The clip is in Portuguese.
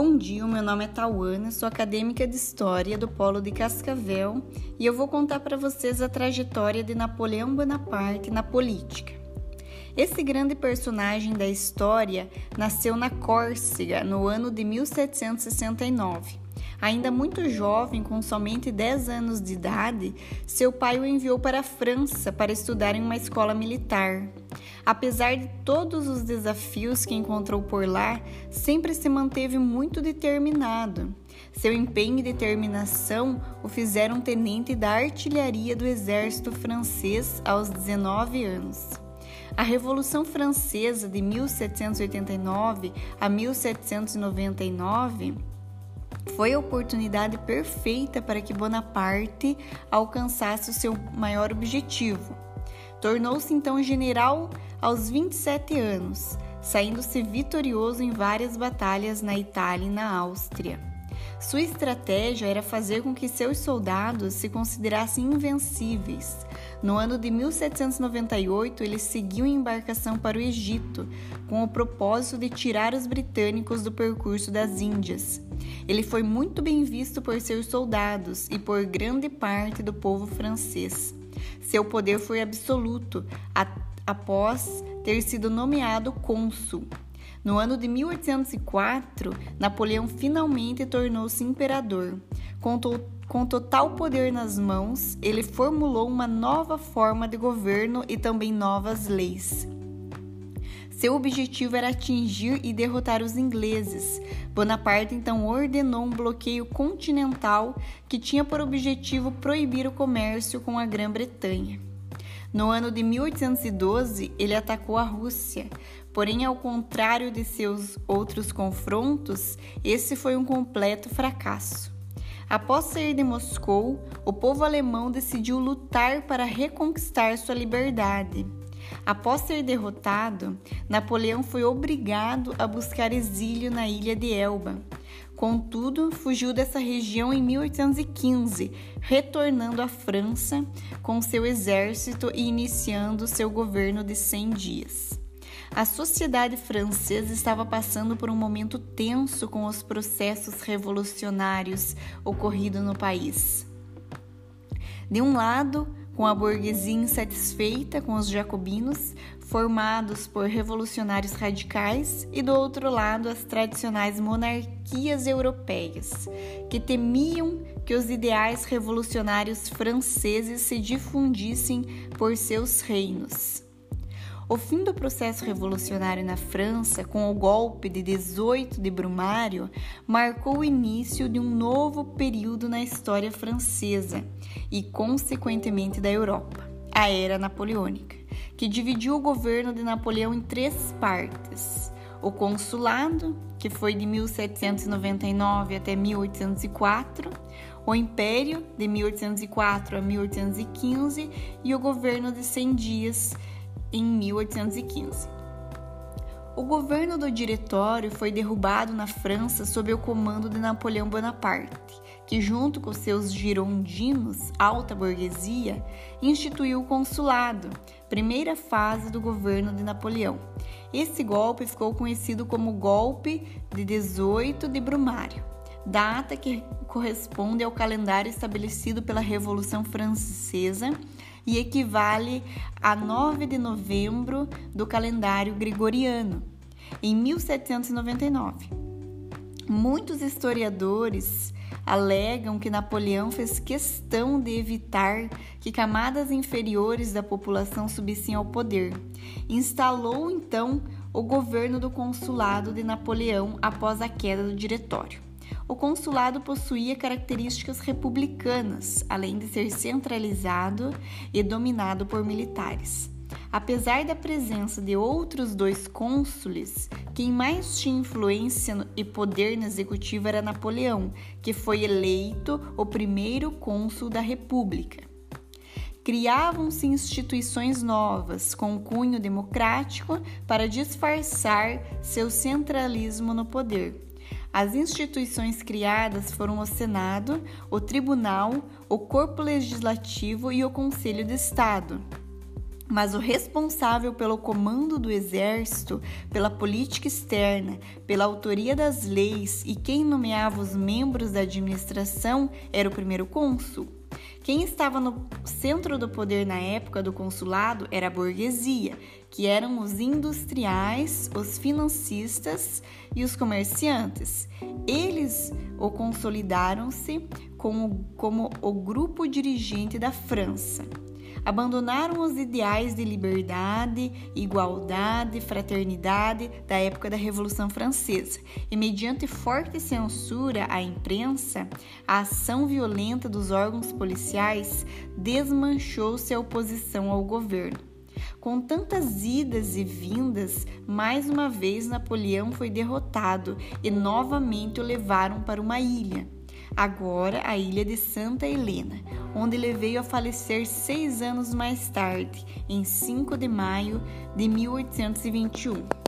Bom dia, meu nome é Tauana, sou acadêmica de História do Polo de Cascavel e eu vou contar para vocês a trajetória de Napoleão Bonaparte na política. Esse grande personagem da história nasceu na Córcega no ano de 1769. Ainda muito jovem, com somente 10 anos de idade, seu pai o enviou para a França para estudar em uma escola militar. Apesar de todos os desafios que encontrou por lá, sempre se manteve muito determinado. Seu empenho e determinação o fizeram tenente da artilharia do exército francês aos 19 anos. A Revolução Francesa de 1789 a 1799 foi a oportunidade perfeita para que Bonaparte alcançasse o seu maior objetivo. Tornou-se então general aos 27 anos, saindo-se vitorioso em várias batalhas na Itália e na Áustria. Sua estratégia era fazer com que seus soldados se considerassem invencíveis. No ano de 1798, ele seguiu em embarcação para o Egito, com o propósito de tirar os britânicos do percurso das Índias. Ele foi muito bem visto por seus soldados e por grande parte do povo francês. Seu poder foi absoluto após ter sido nomeado cônsul. No ano de 1804, Napoleão finalmente tornou-se imperador. Com, com total poder nas mãos, ele formulou uma nova forma de governo e também novas leis. Seu objetivo era atingir e derrotar os ingleses. Bonaparte então ordenou um bloqueio continental que tinha por objetivo proibir o comércio com a Grã-Bretanha. No ano de 1812, ele atacou a Rússia, porém, ao contrário de seus outros confrontos, esse foi um completo fracasso. Após sair de Moscou, o povo alemão decidiu lutar para reconquistar sua liberdade. Após ser derrotado, Napoleão foi obrigado a buscar exílio na ilha de Elba. Contudo, fugiu dessa região em 1815, retornando à França com seu exército e iniciando seu governo de 100 dias. A sociedade francesa estava passando por um momento tenso com os processos revolucionários ocorridos no país. De um lado, com a burguesia insatisfeita com os jacobinos, formados por revolucionários radicais, e do outro lado as tradicionais monarquias europeias, que temiam que os ideais revolucionários franceses se difundissem por seus reinos. O fim do processo revolucionário na França, com o golpe de 18 de Brumário, marcou o início de um novo período na história francesa e, consequentemente, da Europa, a Era Napoleônica que dividiu o governo de Napoleão em três partes: o consulado, que foi de 1799 até 1804, o império, de 1804 a 1815, e o governo de 100 dias, em 1815. O governo do Diretório foi derrubado na França sob o comando de Napoleão Bonaparte, que, junto com seus girondinos, alta burguesia, instituiu o consulado, primeira fase do governo de Napoleão. Esse golpe ficou conhecido como Golpe de 18 de Brumário, data que corresponde ao calendário estabelecido pela Revolução Francesa e equivale a 9 de novembro do calendário gregoriano, em 1799. Muitos historiadores alegam que Napoleão fez questão de evitar que camadas inferiores da população subissem ao poder. Instalou então o governo do consulado de Napoleão após a queda do diretório. O consulado possuía características republicanas, além de ser centralizado e dominado por militares. Apesar da presença de outros dois cônsules, quem mais tinha influência e poder no executivo era Napoleão, que foi eleito o primeiro cônsul da República. Criavam-se instituições novas com cunho democrático para disfarçar seu centralismo no poder. As instituições criadas foram o Senado, o Tribunal, o Corpo Legislativo e o Conselho de Estado. mas o responsável pelo comando do exército, pela política externa, pela autoria das leis e quem nomeava os membros da administração era o primeiro cônsul. Quem estava no centro do poder na época do consulado era a burguesia, que eram os industriais, os financistas e os comerciantes. Eles o consolidaram-se como, como o grupo dirigente da França abandonaram os ideais de liberdade, igualdade, fraternidade da época da Revolução Francesa e, mediante forte censura à imprensa, a ação violenta dos órgãos policiais desmanchou-se a oposição ao governo. Com tantas idas e vindas, mais uma vez Napoleão foi derrotado e novamente o levaram para uma ilha agora a ilha de Santa Helena, onde ele veio a falecer seis anos mais tarde, em 5 de maio de 1821.